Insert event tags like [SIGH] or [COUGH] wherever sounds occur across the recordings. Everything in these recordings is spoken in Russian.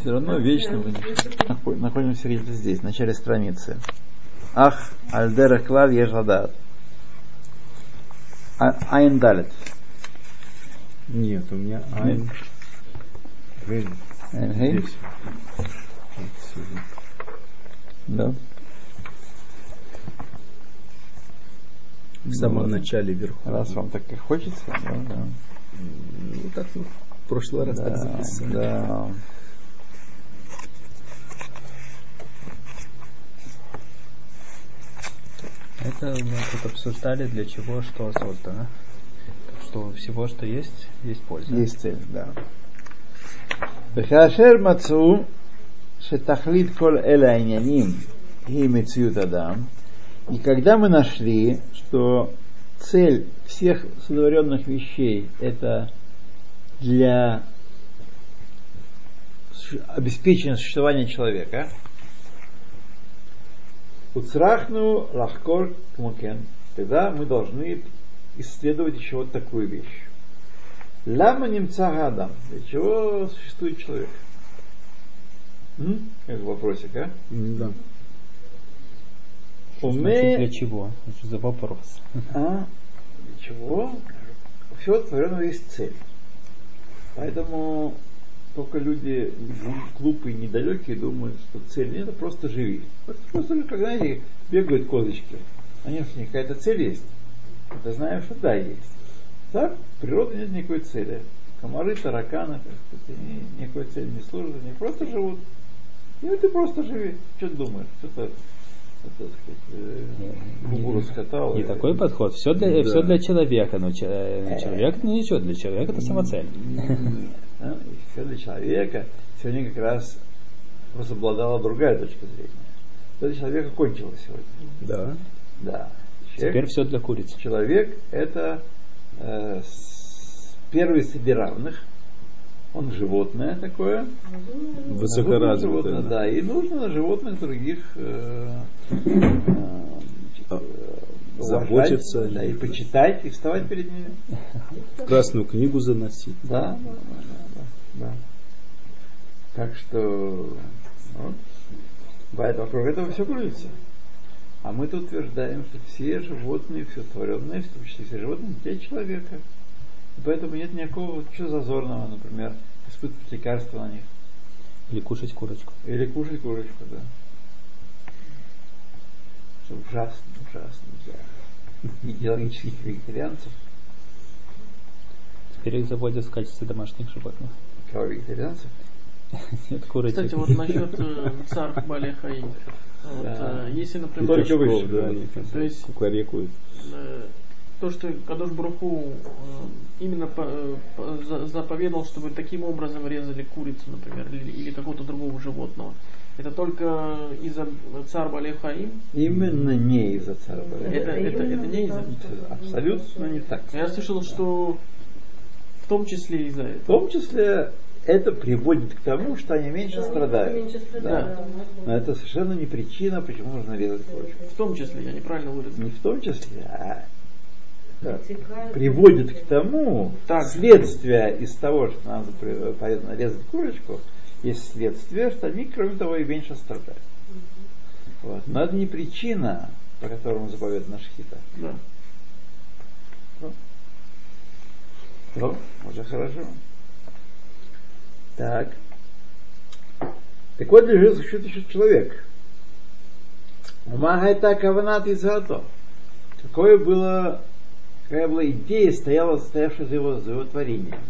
все равно вечно мы находимся где-то здесь, в начале страницы. Ах, альдера клав ежадат. А, айн далит. Нет, у меня айн. Айн Да. В самом начале вверху. Раз вам так и хочется, да, да. Ну, так ну, в прошлый раз да, так записали. Да. Это мы тут обсуждали, для чего что создано. Что всего, что есть, есть польза. Есть цель, да. וכאשר מצאו שתכלית כל אלה העניינים היא מציאות אדם, и когда мы нашли, что цель всех сотворенных вещей это для обеспечения существования человека, Уцрахну лахкор кмукен. Тогда мы должны исследовать еще вот такую вещь. Лама немца гадам. Для чего существует человек? М? Как вопросик, а? Да. Значит, для чего? Что за вопрос? А? Для чего? У всего творенного есть цель. Поэтому только люди глупые, недалекие думают, что цель нет, это просто живи. Просто, как знаете, бегают козочки. Они что, какая-то цель есть. Это знаем, что да, есть. Так, в природе нет никакой цели. Комары, тараканы, так сказать, они никакой цели не служат, они просто живут. И вот ты просто живи. Что ты думаешь? Что-то так сказать, раскатал. Не и- такой подход. Все для, Да. все для человека, но э, человек это ничего, для человека это самоцель. Да, и человека. Сегодня как раз возобладала другая точка зрения. Для человека кончилось сегодня. Да. Да. Теперь Человек, все для куриц. человек это э, первый среди равных. Он животное такое. Высокоразвитое. Животное, да. да. И нужно на животных других э, э, А, заботиться. да, и почитать, и вставать перед ними. Красную книгу заносить. Да. Так что вот, бывает, вокруг этого все крутится. А мы тут утверждаем, что все животные, все творенное, в том числе все животные, для человека. И поэтому нет никакого чего зазорного, например, испытывать лекарства на них. Или кушать курочку. Или кушать курочку, да. Что ужасно, ужасно для идеологических вегетарианцев. Теперь их заводят в качестве домашних животных. Кого вегетарианцев? [LAUGHS] Нет курочек. Кстати, вот насчет э, царь Бали Хаим. Э, если, например, То есть- э, то, что Кадош Бруху именно по- по- за- заповедал, чтобы таким образом резали курицу, например, или, какого-то другого животного. Это только из-за царь Бали Хаим? Именно не из-за царя. Это, это, это не из-за Абсолютно не так. Я слышал, что в том числе из-за В этого. том числе это приводит к тому, что они меньше страдают. Меньше Да. страдают. Но это совершенно не причина, почему нужно резать курочку. В том числе, я неправильно выразил. Не в том числе, а да, приводит к тому, Так. следствие из того, что надо полезно резать курочку, есть следствие, что они, кроме того, и меньше страдают. Вот. Но это не причина, по которому заповедана шхита. Да. Ну, уже хорошо. Так. Так вот, лежит существует человек. Это каванат и зато. Какое было, какая была идея, стояла, стоявшая за его, за его творением.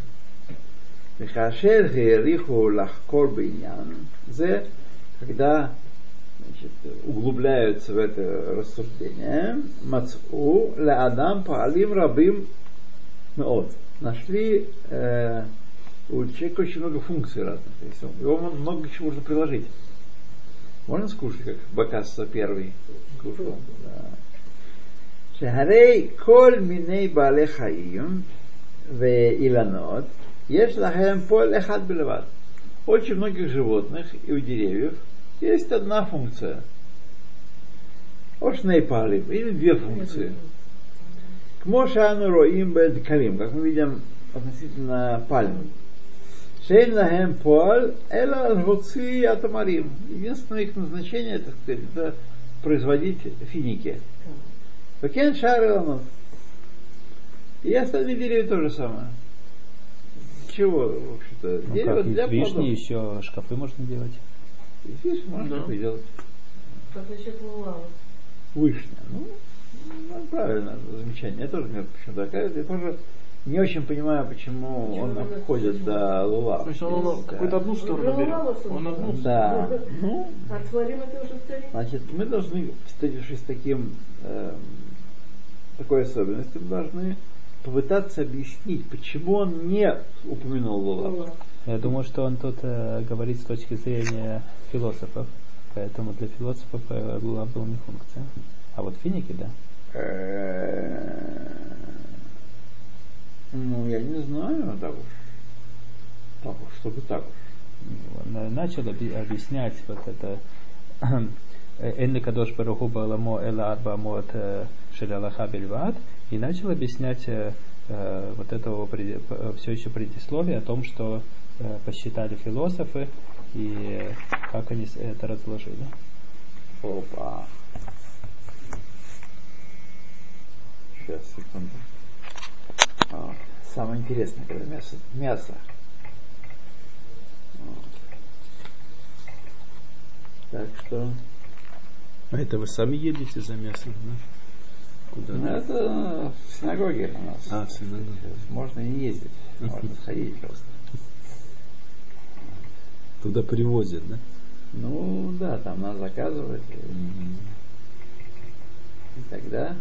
Михашер гериху лахкор бейнян. Зе, когда значит, углубляются в это рассуждение, мацу ля адам паалим рабим меот. Нашли э, у человека очень много функций разных. То есть он- его мон- много чего можно приложить. Можно скушать, как Бакасса первый кушал. Да. שהרי כל מיני בעלי חיים ואילנות, יש להם פועל אחד בלבד. Очень многих животных и у деревьев есть одна функция. Ошней палим, или две функции. К Мошану Роим Бедкалим, как мы видим относительно пальм. Шейн лахем поаль эла лгуци атамарим. Единственное их назначение, так сказать, это производить финики. Вакен шары И остальные деревья то же самое. Чего, в общем-то? Ну, Дерево как для вишни плодов. еще шкафы можно делать. Из вишни можно Да. делать. Как насчет лулава? Вышня. Ну, ну, правильно, замечание. Я тоже почему-то я тоже не очень понимаю, почему Почему он обходит до лула. То есть он, он Да. какую-то одну сторону Ну, берет. Он одну сторону. Да. Ну, А уже вторик. значит, мы должны, встретившись с таким, эм, такой особенностью, мы должны попытаться объяснить, почему он не упомянул лула. Я думаю, что он тут э, говорит с точки зрения философов. Поэтому для философов э, лулав был не функция. А вот финики, да. Э, Ну, я не знаю, так уж. Так уж, чтобы так уж. Э, начал объяснять вот это Энли Кадош Баруху Баламо Эла Арба Мот Шелялаха Бельват и начал объяснять э, э, вот этого все еще предисловие о том, что э, посчитали философы и э, как они это разложили. Опа. Сейчас, секунду. А, самое интересное, когда мясо. Мясо. Вот. Так что, А это вы сами едете за мясом, да? Куда? ну, это в синагоге у нас. А, в синагоге. Можно и не ездить, можно [LAUGHS] сходить просто. Туда привозят, да? Ну, да, там надо заказывать. И, и тогда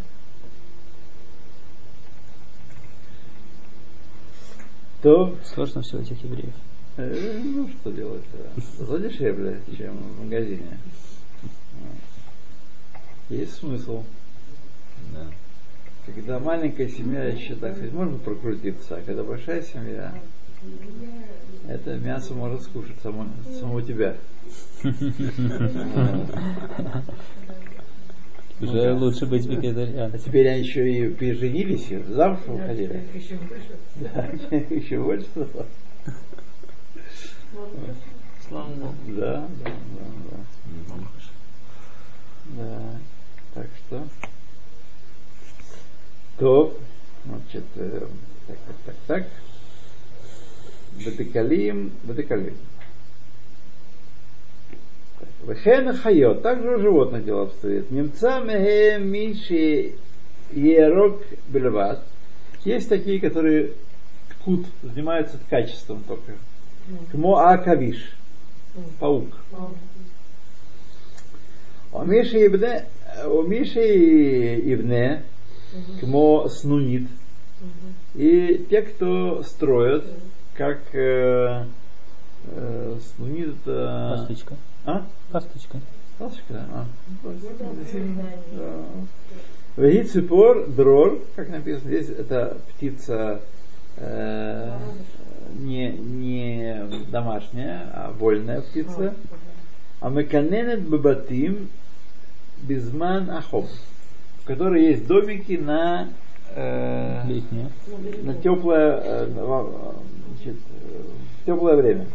то Сложно все этих евреев. Э, Ну, что делать? да. Зато дешевле, чем в магазине. Есть смысл. Да. Когда маленькая семья, еще так сказать, можно прокрутиться, а когда большая семья, это мясо может скушать само, само тебя. [LAUGHS] Уже да. лучше быть А вегетарианцем. теперь они еще и переженились, и замуж выходили. Еще выше. Да, еще больше стало. Слава Богу. Да, да, да, да. Да. Так что. То, значит, э, так, так, так, так. Бетекалим, бетекалим. Вехен хайот, также у животных дело обстоит. Немца меге миши ерок бельват. Есть такие, которые ткут, занимаются ткачеством только. Кмо акавиш, паук. У Миши Ибне, у Миши Ибне, кмо снунит, и те, кто строят, как э, э, снунит это... Пасточка. А? Пасточка. Пасточка, да. А. Да. Веги ципор дрор, как написано здесь, это птица э, не, не домашняя, а вольная птица. А меканенет бабатим безман ахоб, в которой есть домики на, э, на теплое, э, значит, э, в теплое время.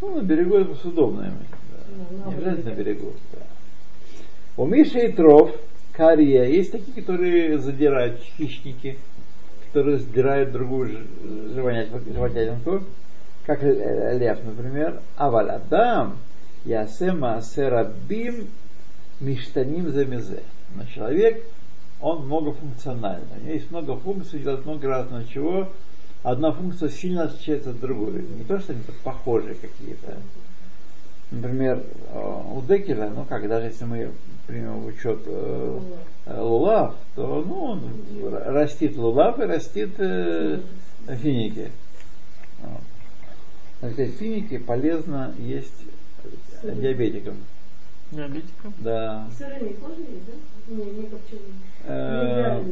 Ну, на берегу это удобно иметь, да. Не обязательно на берегу. да. У Миши и Тров, Кария, есть такие, которые задирают хищники, которые сдирают другую ж- животят- животятинку, как лев, например. Аваль Адам, Ясема Серабим, Миштаним Замезе. Но человек, он многофункциональный. У него есть много функций, делает много разного чего. Одна функция сильно отличается от другой. Не то, что они тут похожие какие-то. Например, э, у Декеля, ну как, даже если мы примем в учет э, э, лулав, то ну, он растит лулав и растит э, финики. Вот. Финики полезно есть диабетикам. Диабетиком. Да. Сырыми есть, да? Не, не копченые. Э,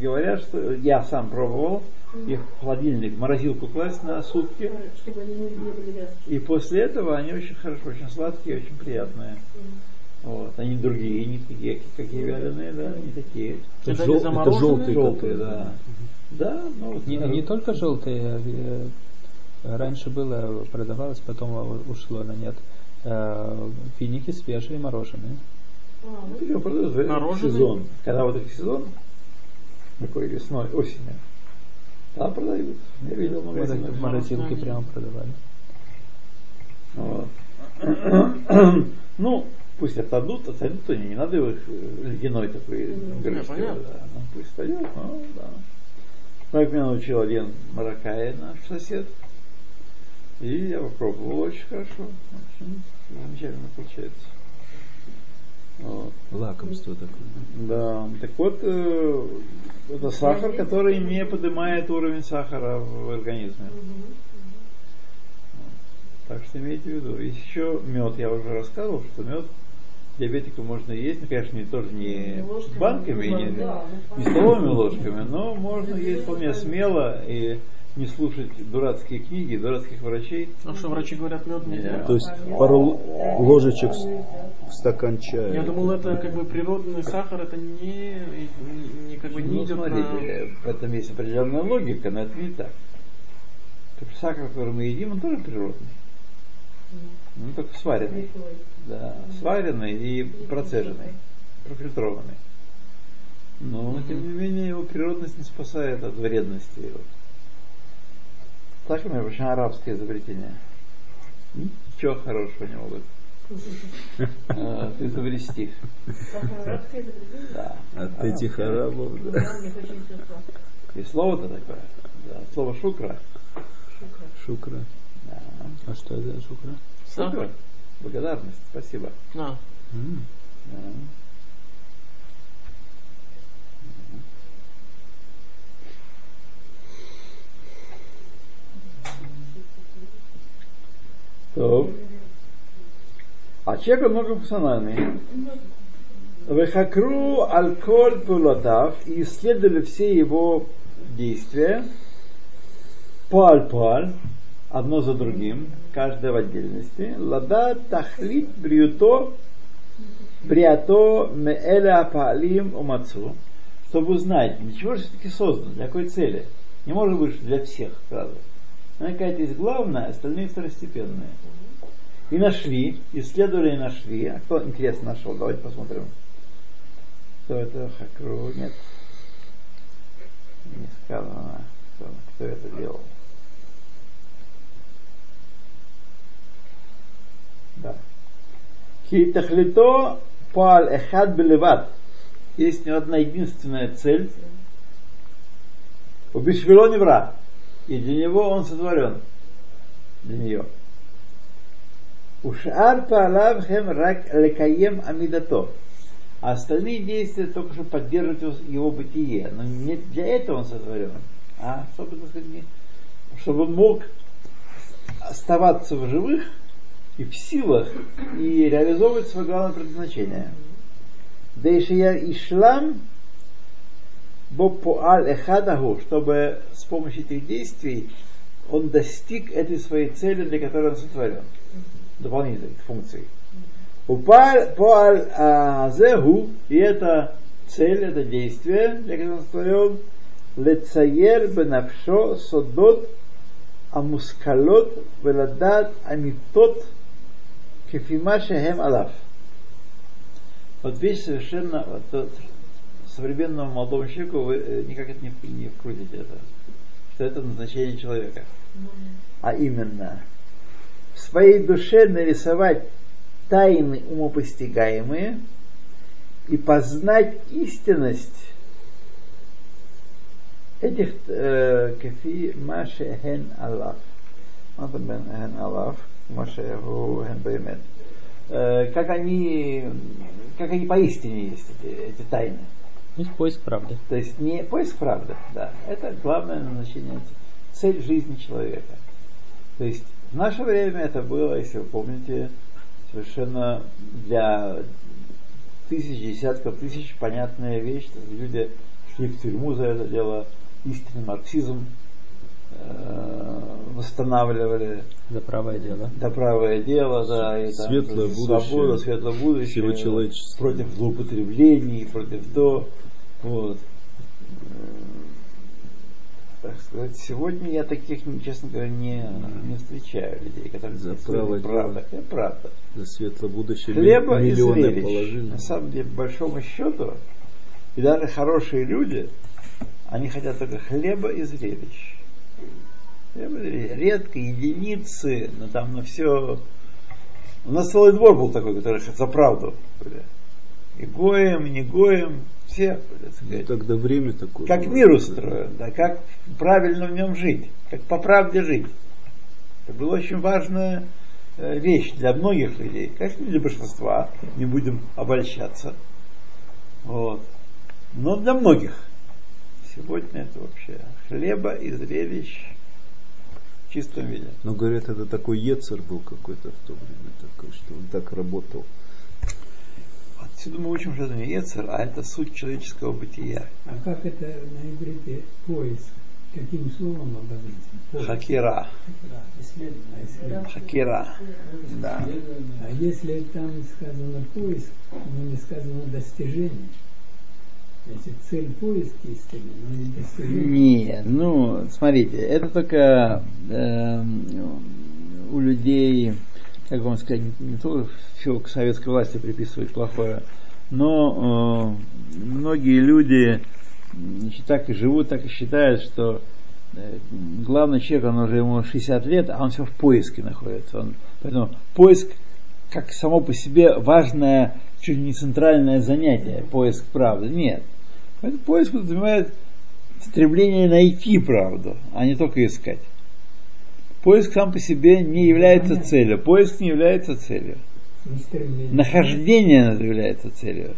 говорят, что я сам пробовал их в холодильник, в морозилку класть на сутки, Чтобы они не, не были вязкие. и после этого они очень хорошо, очень сладкие, очень приятные. Вот. Они другие, не такие, какие вяленые, да, не такие. Это жел- не замороженные? желтый, Желтые, который, да. Да, ну вот. Не, э, не только желтые, э, раньше было, продавалось, потом ушло на нет. Э, Финики свежие, мороженые. А, ну, продают в Мороженое? сезон. Когда вот этот сезон, такой весной, осенью, там продают. Я видел в Вот магазинах. так в морозилке прямо продавали. Вот. Ну, пусть отойдут, отойдут они, не надо их э, ледяной такой грызть. да. Ну, пусть стоят, ну, да. Как меня научил один мароккаец наш сосед. И я попробовал очень хорошо. Очень замечательно получается. Вот. Лакомство такое. Да, так вот, э, это сахар, который не поднимает уровень сахара в организме. Так что имейте в виду. Есть еще мед, я уже рассказывал, что мед диабетику можно есть, ну, конечно, не, тоже не Не ложками, банками, ну, не, да, ну, не столовыми ложками, но можно есть вполне смело и не слушать дурацкие книги, дурацких врачей. А что, врачи говорят, мед нельзя? То есть пару ложечек в стакан чая. Я думал, это как бы природный сахар, это не, не, как бы не Ну, идет смотрите, в этом есть определенная логика, но это не так. Потому что сахар, который мы едим, он тоже природный. Ну, только сваренный. Да, сваренный и процеженный, профильтрованный. Но, тем не менее, его природность не спасает от вредности его. Так, у меня очень арабское изобретение. Ничего хорошего не могут [LAUGHS] э, изобрести. Да. От этих арабов. И слово-то такое. Да, слово шукра. Шукра. А что это за шукра? Шукра. Благодарность. Спасибо. А. Да. А человек многофункциональный. Вехакру аль-коль пулатав и исследовали все его действия паль-паль, одно за другим, каждое в отдельности. Лада тахлит бриюто бриато меэля палим умацу, чтобы узнать, для чего же все-таки создан, для какой цели. Не может быть, для всех сразу. Она какая-то есть главная, остальные второстепенные. И нашли, исследовали и нашли. А кто интересно нашел? Давайте посмотрим. Кто это Хакру? Нет. Не сказано, кто, кто это делал. Да. Хитахлито пал эхад белеват. Есть него одна единственная цель. Убишвило не вра. И для него он сотворен. Для нее. Ушар палав хем рак лекаем амидато. А остальные действия только что поддерживать его- бытие. Но не для этого он сотворен. А чтобы, так сказать, чтобы мог оставаться в живых и в силах и реализовывать свое главное предназначение. Дейшия ишлам бопуаль эхадаху, чтобы с помощью этих действий он достиг этой своей цели, для которой он сотворен. Дополнительных функций. Упаль азеху, и это цель, это действие, для которого он сотворен, лецаер бенавшо содот амускалот веладат амитот кефима шехем алаф. Вот вещь совершенно вот, современному молодому человеку вы э, никак это не, не вкрутите это. Что это назначение человека. А именно в своей душе нарисовать тайны умопостигаемые и познать истинность этих э, кефи маше хен алаф. Мата бен хен алаф, маше хен беймет. Э, Как они, как они поистине есть эти, эти тайны. Есть поиск правды. То есть не поиск правды, да. Это главное назначение, цель жизни человека. То есть в наше время это было, если вы помните, совершенно для тысяч, десятков тысяч понятная вещь. То Люди шли в тюрьму за это дело, истинный марксизм восстанавливали, За правое дело. да, правое дело, да, и там Светлое будущее свобода, светлое будущее, всего человечества. против злоупотреблений, против то, вот. так сказать, сегодня я таких, честно говоря, не, не встречаю людей, которые За действуют право правда. Это правда. За светлое будущее Хлеба и миллионы зрелищ. положили. На самом деле, по большому счету, и даже хорошие люди, они хотят только хлеба и зрелищ. Редко, единицы, но там на все... У нас целый двор был такой, который за правду были. И гоем, и не гоем, все, так Ну, тогда время такое. Как было. мир устроен, да, как правильно в нем жить, как по правде жить. Это была очень важная э, вещь для многих людей, конечно, не для большинства, не будем обольщаться. Вот. Но для многих. Сегодня это вообще хлеба и зрелищ в чистом виде. Но говорят, это такой Ецер был какой-то в то время, такой, что он так работал. Отсюда мы учим, что это не Ецер, а это суть человеческого бытия. А как это на иврите поиск? Каким словом обозначен? Поиск. Хакира. А исследование. Хакира. Да. А если там сказано поиск, но не сказано достижение, значит цель поиска истины, но не достижение. Нет, ну, смотрите, это только эм, у людей, как вам сказать, не, только все к советской власти приписывают плохое, но э, многие люди значит, так и живут, так и считают, что э, главный человек, он уже ему 60 лет, а он все в поиске находится. Он, поэтому поиск как само по себе важное, чуть не центральное занятие, поиск правды. Нет. Поэтому поиск подразумевает стремление найти правду, а не только искать. Поиск сам по себе не является целью. Поиск не является целью. Не. Нахождение оно является целью.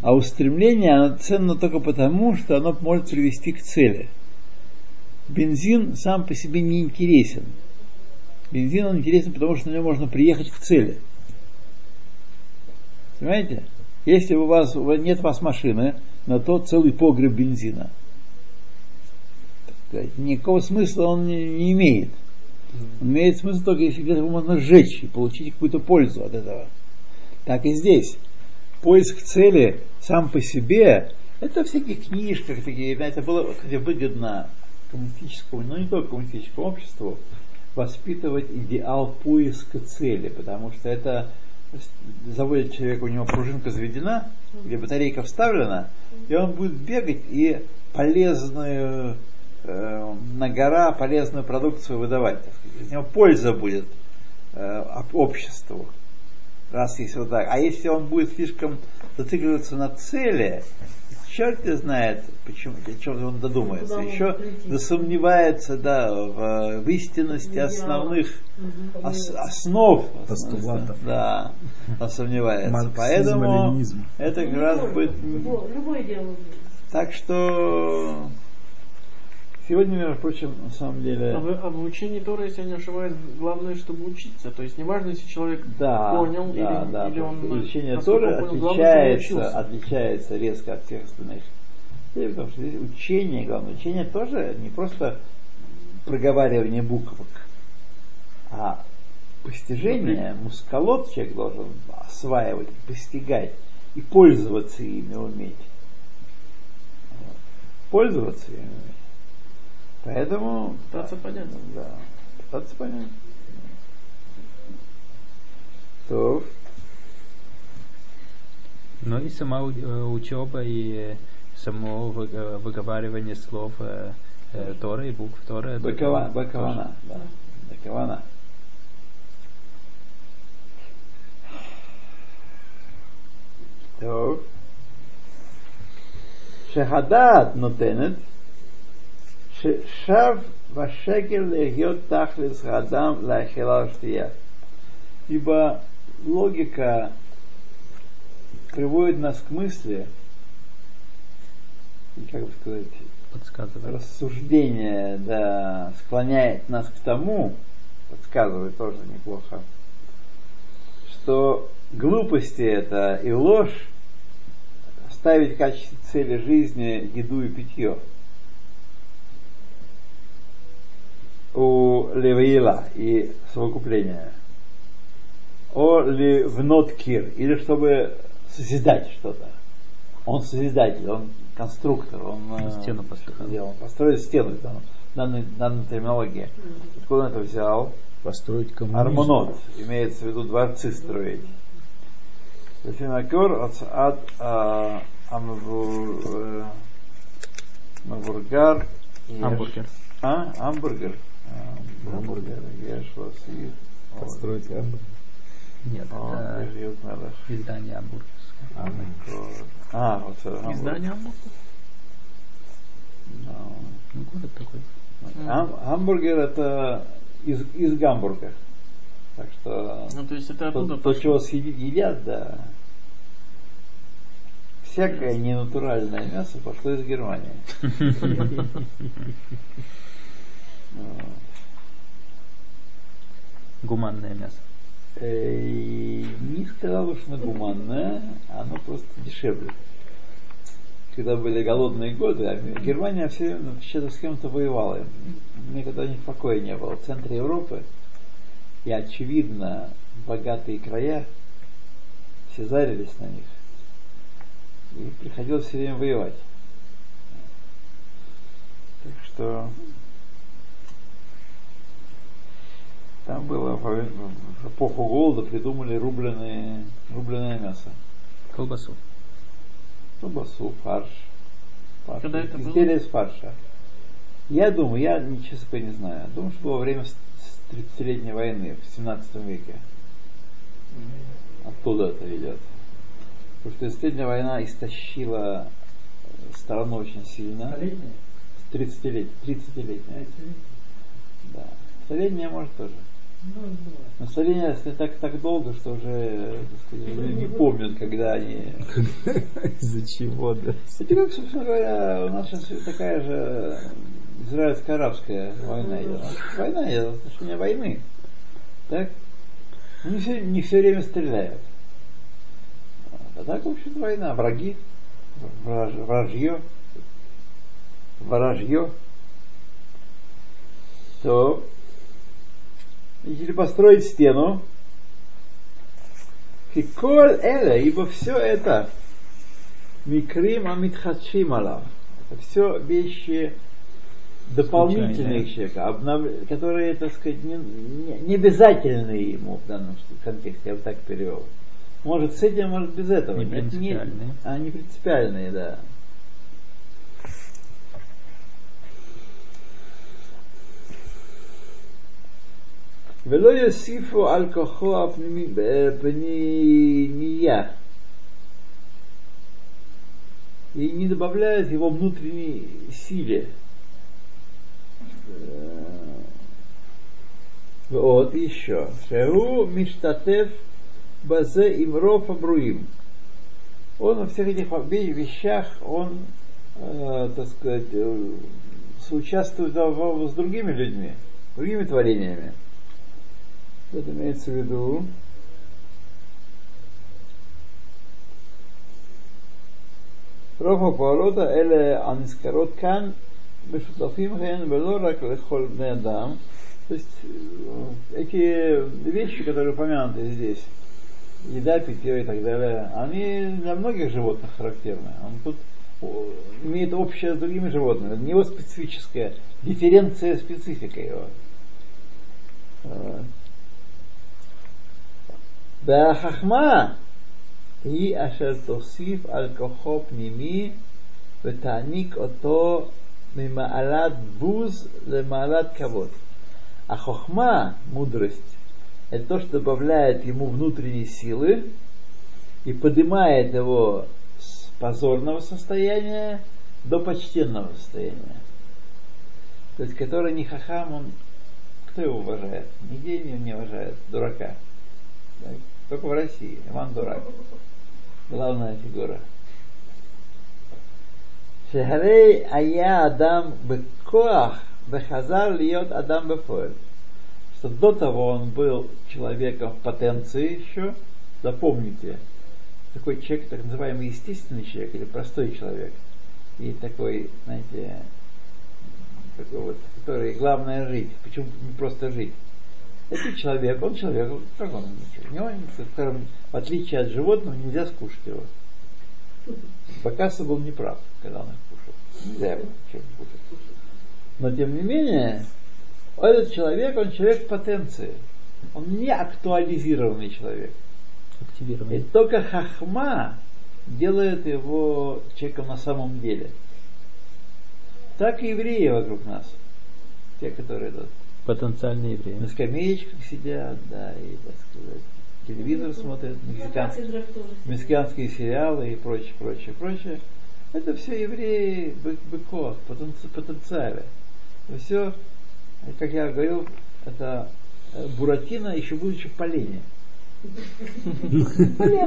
А устремление оно ценно только потому, что оно может привести к цели. Бензин сам по себе не интересен. Бензин он интересен, потому что на нем можно приехать к цели. Понимаете? Если у вас нет у вас машины, на то целый погреб бензина. Сказать, Никакого смысла он не, имеет. Он имеет смысл только если где-то можно сжечь и получить какую-то пользу от этого. Так и здесь. Поиск цели сам по себе, это в всяких книжках, такие, это было кстати, выгодно коммунистическому, но не только коммунистическому обществу, воспитывать идеал поиска цели, потому что это заводит человека, у него пружинка заведена, где батарейка вставлена, и он будет бегать и полезную э, на гора полезную продукцию выдавать. Так. Из него польза будет э, об- обществу. Раз если вот так. А если он будет слишком зацикливаться на цели, черт не знает, почему, о чем он додумается. Куда Еще засомневается да, в, в истинности Идеалов. основных ос- основ. Постулатов. Да, он сомневается. Марксизм, Поэтому ленинизм. это как Ну, раз любой, будет... любой- Любое дело. Так что сегодня, между прочим, на самом деле... А в, а в учении Тора, если я не ошибаюсь, главное, чтобы учиться. То есть неважно, если человек Да, понял да, или, да, или он насколько Торы понял, главное, отличается, учился. отличается резко от всех остальных. И Потому что здесь учение, главное, учение тоже не просто проговаривание буквок, а постижение, мускалот человек должен осваивать, постигать и пользоваться ими уметь. Пользоваться ими уметь. Поэтому... Пытаться да, понять. Да, пытаться понять. То. Но и сама э, учеба, и э, само э, выговаривание слов Тора и букв Тора. Бакавана, бакавана, да. Бакавана. То. Шехадат нотенет. ששב ושקל להיות תכלס האדם לאכילה ושתייה. Ибо логика приводит нас к мысли, и как бы сказать, подсказывает. рассуждение да, склоняет нас к тому, подсказывает тоже неплохо, что глупости это и ложь ставить в качестве цели жизни еду и питье. У Левиила и совокупления. О ливнот кир, или чтобы созидать что-то. Он созидатель, он конструктор, он э, Стену построил. сделал, построил стену, там, данная, данная терминология. Откуда он это взял? Построить коммунизм. Армонот, имеется в виду дворцы строить. Лефинакер от а, Амбургар. Амбургер. А, амбургер. А, Амбургер. Построить Гамбург. Нет, О, это издание Амбургерское. Амбургер. А, вот это Амбургер. Издание Амбурга. Да. Ну, город такой. Ам- Гамбургер это из, из Гамбурга. Так что Ну, то есть это то, оттуда то, чего едят, да. Всякое ненатуральное мясо пошло из Германии. [LAUGHS] Гуманное мясо. Э, Не сказал что оно гуманное, оно просто дешевле. Когда были голодные годы, а Германия все время с кем-то воевала. Никогда ни покоя не было. В центре Европы и, очевидно, богатые края, все зарились на них. И приходилось все время воевать. Так что там было в эпоху голода придумали рубленые, рубленое мясо. Колбасу. Колбасу, фарш. фарш. Когда это было? Изделия из фарша. Я думаю, я ничего такое не знаю. Думаю, что было время с- с 30-летней войны в 17 веке. Оттуда это идет. Потому что 30-летняя война истощила э, страну очень сильно. Столетняя? 30-летняя. 30-летняя. Да. Столетняя может тоже. Ну. Но столетняя если так, так долго, что уже сказать, не помнят, когда они [LAUGHS] Из-за чего, да? Это как, собственно говоря, у нас сейчас такая же израильско-арабская война идет. Война идет, отношение войны. Так? Ну, Не все, не все время стреляют. А так, в общем война. Враги, враж, вражье, ворожье. То, если построить стену, Хиколь эля, ибо все это Микрим алав. Это все вещи дополнительные к человеку, обнов- которые, так сказать, не, не- не обязательные ему в данном контексте, я бы так перевел. Может с этим, может без этого. Не принципиальные. а, не принципиальные, да. ולא יוסיפו על כוחו הפנימי פנימייה и не добавляют его внутренней силе. Э, Вот еще. Шеру миштатев базе имров абруим. Он во всех этих ве- вещах, он, э, так сказать, э, соучаствует в- в- с другими людьми, другими творениями. Это имеется в виду, רוב הפועלות האלה הנזכרות כאן משותפים הן ולא רק לכל בני אדם. То есть э, эти вещи, которые упомянуты здесь, еда, питье и так далее, они для многих животных характерны. Он тут о, имеет общее с другими животными. Это не его специфическая дифференция специфика его. Э, והחכמה היא אשר תוסיף על כוחו פנימי ותעניק אותו ממעלת בוז למעלת כבוד. А хохма, мудрость, это то, что добавляет ему внутренней силы и поднимает его с позорного состояния до почтенного состояния. То есть, который не хахам, он кто его уважает? Нигде его не уважает, дурака. Так, Только в России. Иван Дурак. Главная фигура. Шехарей Ая Адам Бекоах Бехазар Льет Адам Бефоэль. Что до того он был человеком в потенции еще. Запомните, такой человек, так называемый естественный человек или простой человек. И такой, знаете, такой вот, который главное жить. Почему не просто жить? Этот человек, он человек, как он, у него, в котором, в отличие от животного, нельзя скушать его. Бакаса был неправ, когда он их кушал. Нельзя его чем кушать. Но тем не менее, этот человек, он человек потенции. Он не актуализированный человек. И Активированный. только хахма делает его человеком на самом деле. Так и евреи вокруг нас. Те, которые тут Потенциальный еврей. на скамеечках сидят, да, и, так сказать, телевизор смотрят, На мексиканские, сериалы и прочее, прочее, прочее. Это все евреи бы- быков, потенци- потенциали. Это все, как я говорил, это э, Буратино еще будучи в полене.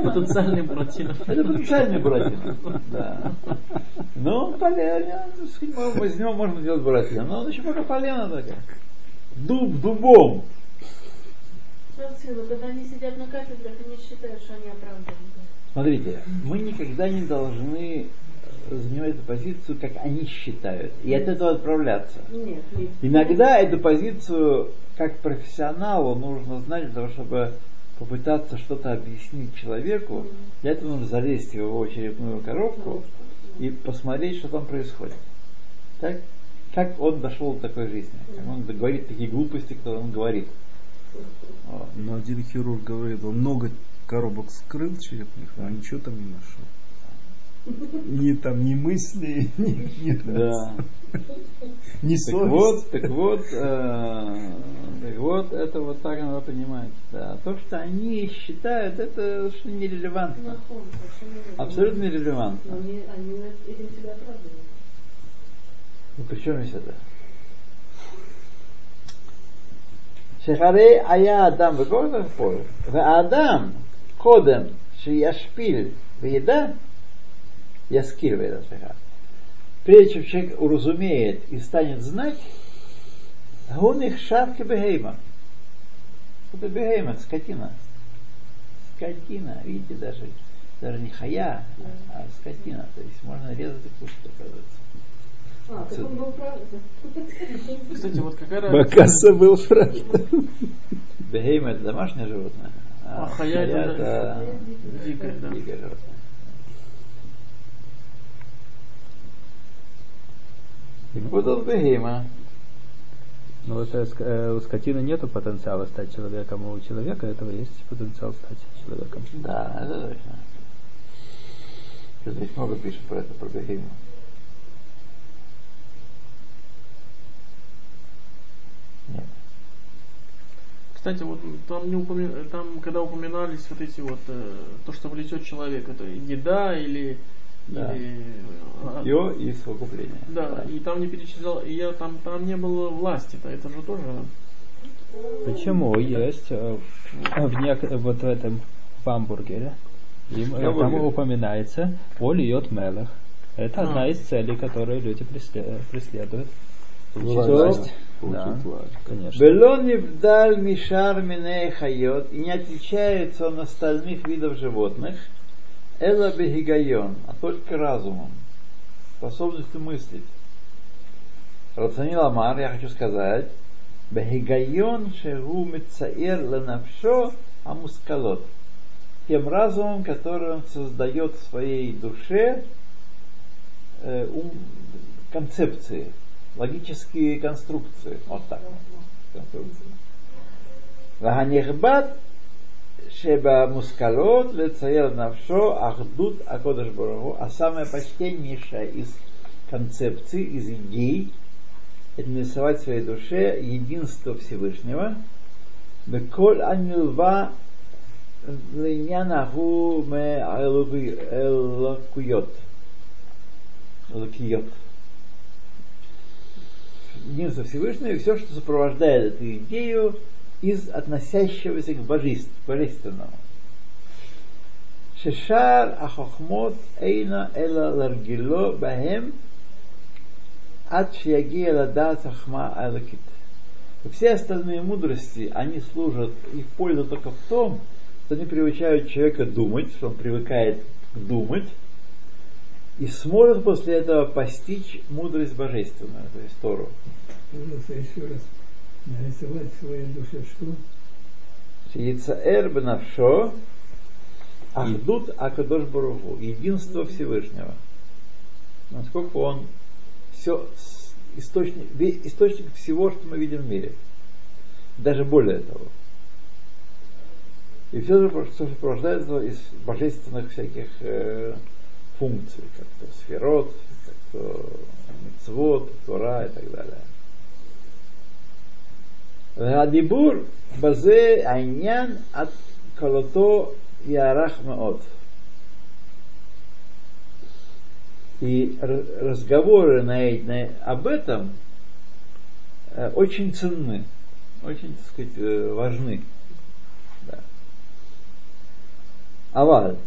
Потенциальный Буратино. Это потенциальный Буратино. Да. Ну, полено, возьмем, можно делать Буратино. Но он еще пока полено такая. Дуб дубом. Смотрите, но когда они сидят на кафедрах, они считают, что они оправданы. Смотрите, мы никогда не должны занимать эту позицию, как они считают, и от этого отправляться. Нет, нет. Иногда эту позицию, как профессионалу, нужно знать для того, чтобы попытаться что-то объяснить человеку. Для этого нужно залезть в его черепную коробку и посмотреть, что там происходит. Так? Как он дошел до такой жизни? Как он говорит такие глупости, которые он говорит. Вот. Но один хирург говорит, он много коробок скрыл черепных, но ничего там не нашел. Ни там, ни мысли, ни, ни, Да. ни Так вот, так вот, э, так вот, это вот так надо понимать. Да. То, что они считают, это совершенно нерелевантно. Абсолютно Но нерелевантно. они, они этим себя оправдывают. Ну при чем здесь это? Шехарей Ая Адам в пол. В Адам кодем шияшпиль в еда яскиль в этот Прежде чем человек уразумеет и станет знать, он их шавки бегейма. Это бегейма, скотина. Скотина, видите, даже, даже не хая, а скотина. То есть можно резать и кушать, оказывается. А, так он был прав. Кстати, вот какая разница? Бакаса был прав. Бегейма это домашнее животное, А хая это это дикое, да. дикое животное. И вот он бегейма. Но вот э, у скотины нету потенциала стать человеком, а у человека этого есть потенциал стать человеком. Да, это точно. Здесь много пишет про это, про бегейму. Кстати, вот там, не упомя- там когда упоминались вот эти вот, э, то, что влечет человека, это еда или... Да. или, а, Ее и совокупление. да, и там не перечислял, и я там, там не было власти-то, это же тоже... Почему есть э, в нек- вот в этом в хамбургере им, э, там упоминается о льет мелах. Это А. одна из целей, которые люди пресле- преследуют. Власть. Получить Да, власть. конечно. Белон невдаль мишар миней хайот и не отличается он от остальных видов животных, эла бегигайон, а только разумом, способностью мыслить. Рацанил Амар, я хочу сказать, бегигайон шегу мецаэр ленавшо амускалот. Тем разумом, который он создает в своей душе э, ум, концепции, логические конструкции. Вот так. конструкции. והנכבד שבמושכלות לצייר נפשו אחדות הקודש ברוך הוא, а самое почтеннейшее из концепций, из идей, это нарисовать в своей душе единство Всевышнего, בכל הנלווה לעניין ההוא מאלוקויות. אלוקיות. единство Всевышнего и все, что сопровождает эту идею из относящегося к божеств- божественному. Шешар ахохмот эйна эла ларгило бахем ад шияги эладат хахма алакит. Все остальные мудрости, они служат, их польза только в том, что они приучают человека думать, что он привыкает думать, и сможет после этого постичь мудрость божественную, то есть Тору. Пожалуйста, еще раз нарисовать в своей душе что? Яцаэр бенавшо ахдут акадош баруху, единство Всевышнего. Насколько он все источник, источник всего, что мы видим в мире. Даже более того. И все, же, что сопровождается из божественных всяких э, функций, как то сферот, как то мецвод, тора и так далее. Радибур базе айнян от колото ярах маот. И разговоры на, на, об этом э, очень ценны, очень, так сказать, э, важны. Да. Аваль.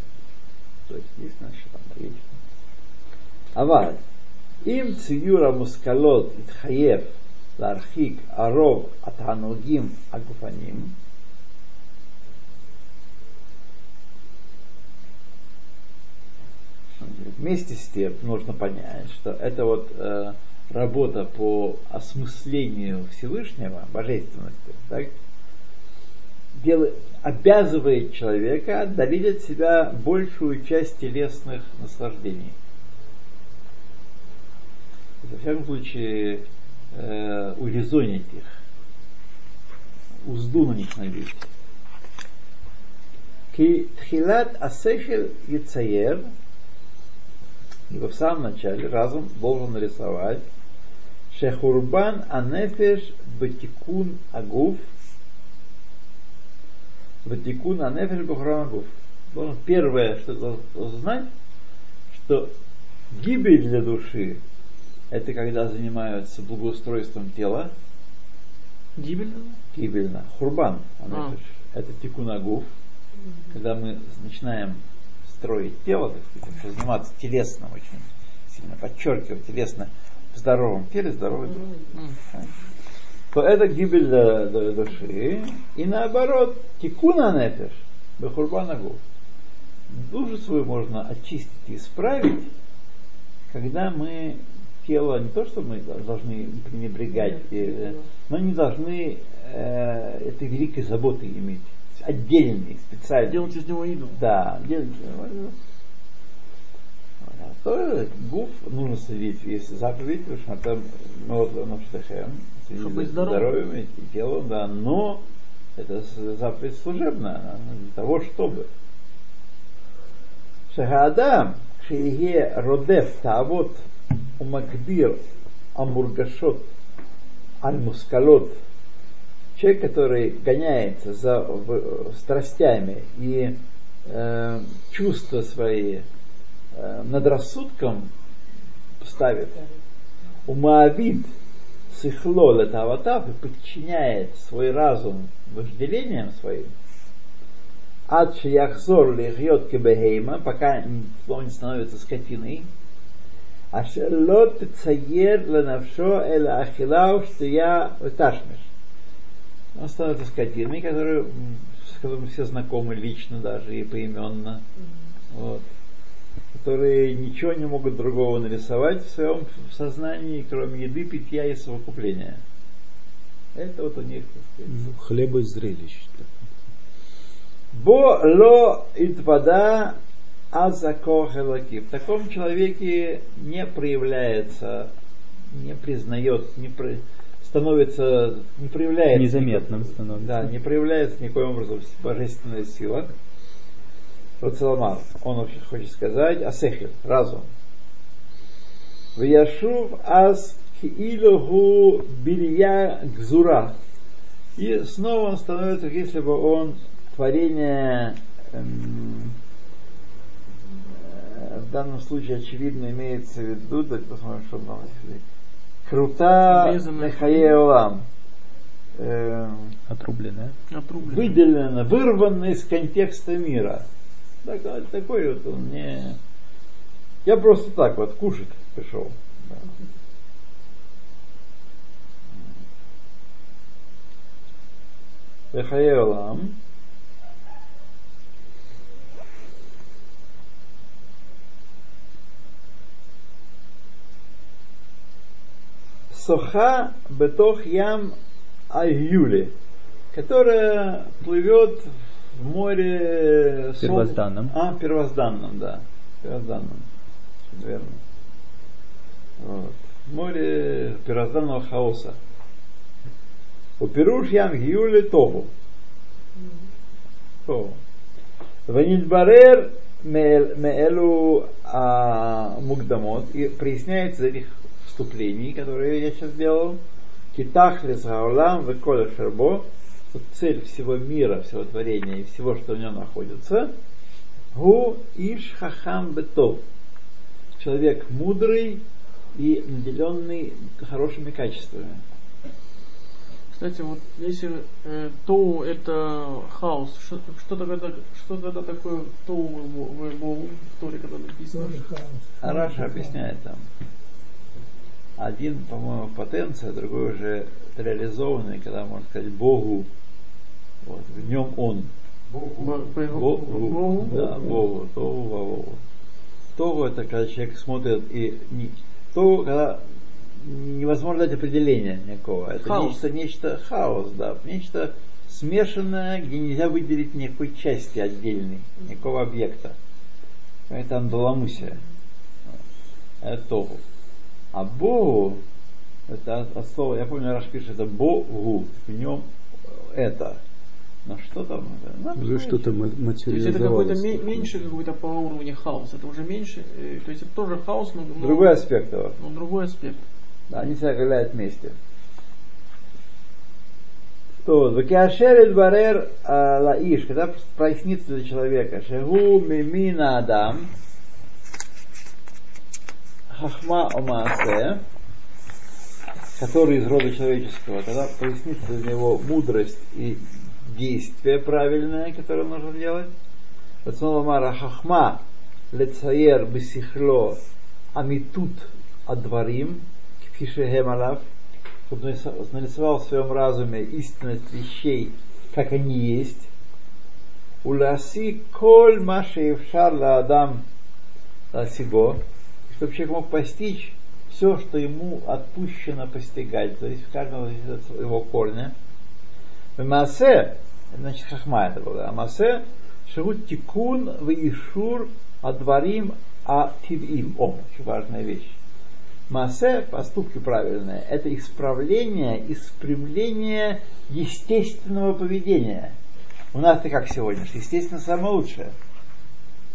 То есть есть наша там речь. Аваль. Им ציור המושכלות התחייב להרחיק הרוב התענוגים הגופניים, Вместе с тем нужно понять, что это вот э, работа по осмыслению Всевышнего, божественности, так, делает, обязывает человека отдалить от себя большую часть телесных наслаждений. Во всяком случае, э, урезонить их, узду на них набить. Ибо в самом начале разум должен нарисовать Шехурбан Анефеш Батикун Агуф Батикун Анефеш Бухрам Агуф. Должен первое, что знать, что гибель для души это когда занимаются благоустройством тела. Гибельно? Гибельно. Хурбан. А. Это тикунагуф. Когда мы начинаем строить тело, так сказать, заниматься телесным очень сильно, подчеркивать телесно в здоровом теле, здоровый дух. То это гибель души. И наоборот, тикуна нефеш, бехурбанагу. Душу свою можно очистить и исправить, когда мы тело не то, что мы должны пренебрегать, э, но не должны э, этой великой заботы иметь отдельный, специальный. Делать из него идол. Да, делать из него идол. Э, Второе, губ нужно следить, если заповедь, потому что там вот нафтахем, следить за здоровьем и тело, да, но это заповедь служебная, для того, чтобы. Шагадам, Шиге Родев, Тавот, Умакбир, Амургашот, Альмускалот, человек, который гоняется за страстями и э, чувства свои Э, над рассудком ставит. Умаавид сихло летаватав и подчиняет свой разум вожделением своим. Ад шияхзор лихьет кебехейма, пока он не становится скотиной. Ашер лот цаер ланавшо эла ахилау штия ташмеш. Он становится скотиной, которую, с которым все знакомы лично даже и поименно. Mm-hmm. Вот. Которые ничего не могут другого нарисовать в своем сознании, кроме еды, питья и совокупления. Это вот у них, так сказать. Ну, хлеба и зрелищ. Бо ло итвада азако хелаки. В таком человеке не проявляется, не признает, не, при, становится, не проявляется незаметным становится. Да, не проявляется никоим образом божественная сила. Рацаламар, он вообще хочет сказать, асехер, разум. В Яшув аз киилуху билья гзура. И снова он становится, если бы он творение эм, э, в данном случае очевидно имеется в виду, давайте посмотрим, что он нам здесь Крута Мехаеолам. Отрубленная. Выделена, вырвана из контекста мира. Так, такой вот он не... Я просто так вот кушать пришел. Да. Бехаеолам. Соха Бетох Ям Айюли, которая плывет море... сол- Первозданном. А, первозданном, да. Первозданном. Верно. Вот. В море первозданного хаоса. У Пируш Ям Гиюли Тогу. Тогу. Ванидбарер Меэлу а, Мукдамот. И проясняется из этих вступлений, которые я сейчас делал. Китахлис Гаулам Веколя Шербо. Что Цель всего мира, всего творения и всего, что в нем находится. Гу Иш Хахам Бетов. Человек мудрый и наделенный хорошими качествами. Кстати, вот если э, Тоу это хаос, что, что, тогда, что тогда такое Тоу в, в, в, Торе, когда написано? Хаос. А Раша объясняет там. Один, по-моему, потенция, другой уже реализованный, когда можно сказать Богу. Вот, в нем он. Бо- бо- Богу. Богу? Да, Богу. Тогу, Ваву. Тогу это когда человек смотрит и не, Тогу, когда невозможно дать определения никакого. Это Хаос. нечто, нечто хаос, да, нечто смешанное, где нельзя выделить никакой части отдельной, никакого объекта. Это андаламусия. Это тогу. А Богу, это от, от слова, я помню, Раш пишет, это Богу, в нем это. Но что там? это? Уже смотреть. что-то ма- То есть это какой-то материализовалось. ме- меньше какой-то по уровню хаос. Это уже меньше. э, то есть это тоже хаос, но, Другой аспект его. но другой аспект. Да, они себя гуляют вместе. То, Вакиашер Барер Лаиш, когда прояснится для человека, Шегу Мимина Адам, Хахма Омаасе, который из рода человеческого, когда прояснится для него мудрость и действие правильное, которое нужно делать. Рацион Мара Хахма Лецаер Бесихло Амитут Адварим Кфишехем Алав, чтобы нарисовал в своем разуме истинность вещей, как они есть. Уляси коль шарла адам сиго, чтобы человек мог постичь все, что ему отпущено постигать, то есть в каждом из его корня. В Масе, значит, хахма это было, а Масе, шагут тикун в ишур адварим а тивим. О, очень важная вещь. Масе, поступки правильные, это исправление и спрямление естественного поведения. У нас-то как сегодня, что естественно самое лучшее.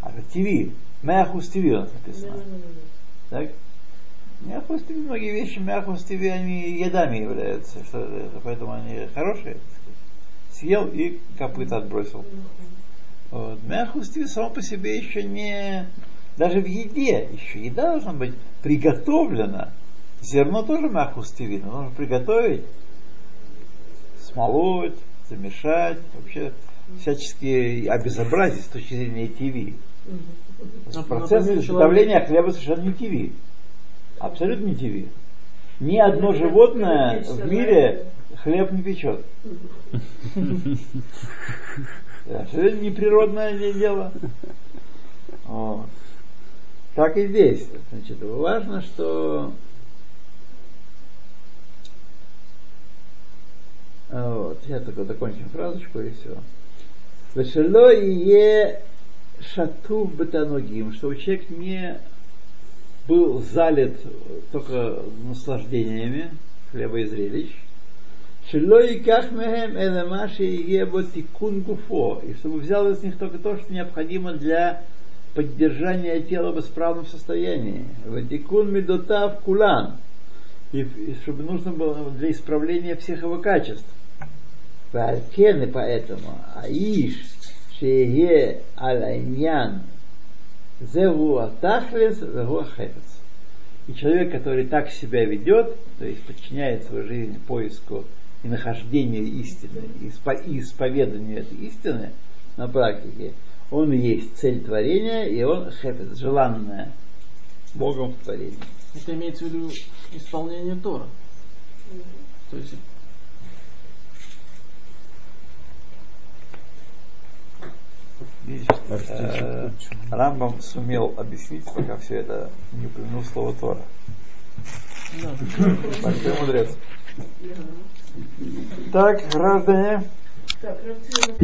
А это ТВ, Мяхус ТВ у нас написано. Так? Мяхус ТВ, многие вещи Мяхус ТВ, они едами являются, что, это, поэтому они хорошие. Съел и копыта отбросил. Вот. Мяхус ТВ само по себе еще не... Даже в еде, еще еда должна быть приготовлена. Зерно тоже мяхус ТВ, но нужно приготовить, смолоть, замешать, вообще всячески обезобразить с точки зрения ТВ. Нап- Процесс изготовления хлеба совершенно не ТВ. Абсолютно не ТВ. Ни одно животное в мире хлеб не печет. Абсолютно неприродное де- дело. Так и здесь. Значит, важно, что вот, я только закончим фразочку и все. Вешело е шатув бетаногим, чтобы человек не был залит только наслаждениями хлеба и зрелищ. Шело и кахмехем элемаши ебо тикун гуфо. И чтобы взял из них только то, что необходимо для поддержания тела в исправном состоянии. Ватикун медотав кулан. И, и чтобы нужно было для исправления всех его качеств. Валькен и поэтому Аиш Шее Алайнян Зеву Атахлес Ахефец. И человек, который так себя ведет, то есть подчиняет свою жизнь поиску и нахождению истины, и испо- и исповеданию этой истины на практике, он и есть цель творения, и он хефец, желанное Богом в творении. Это имеется в виду исполнение Тора. То есть Видишь, э? Рамбам сумел объяснить, пока все это не упомянул слово Тора. да. Большой мудрец. Так, граждане, Так, Равцина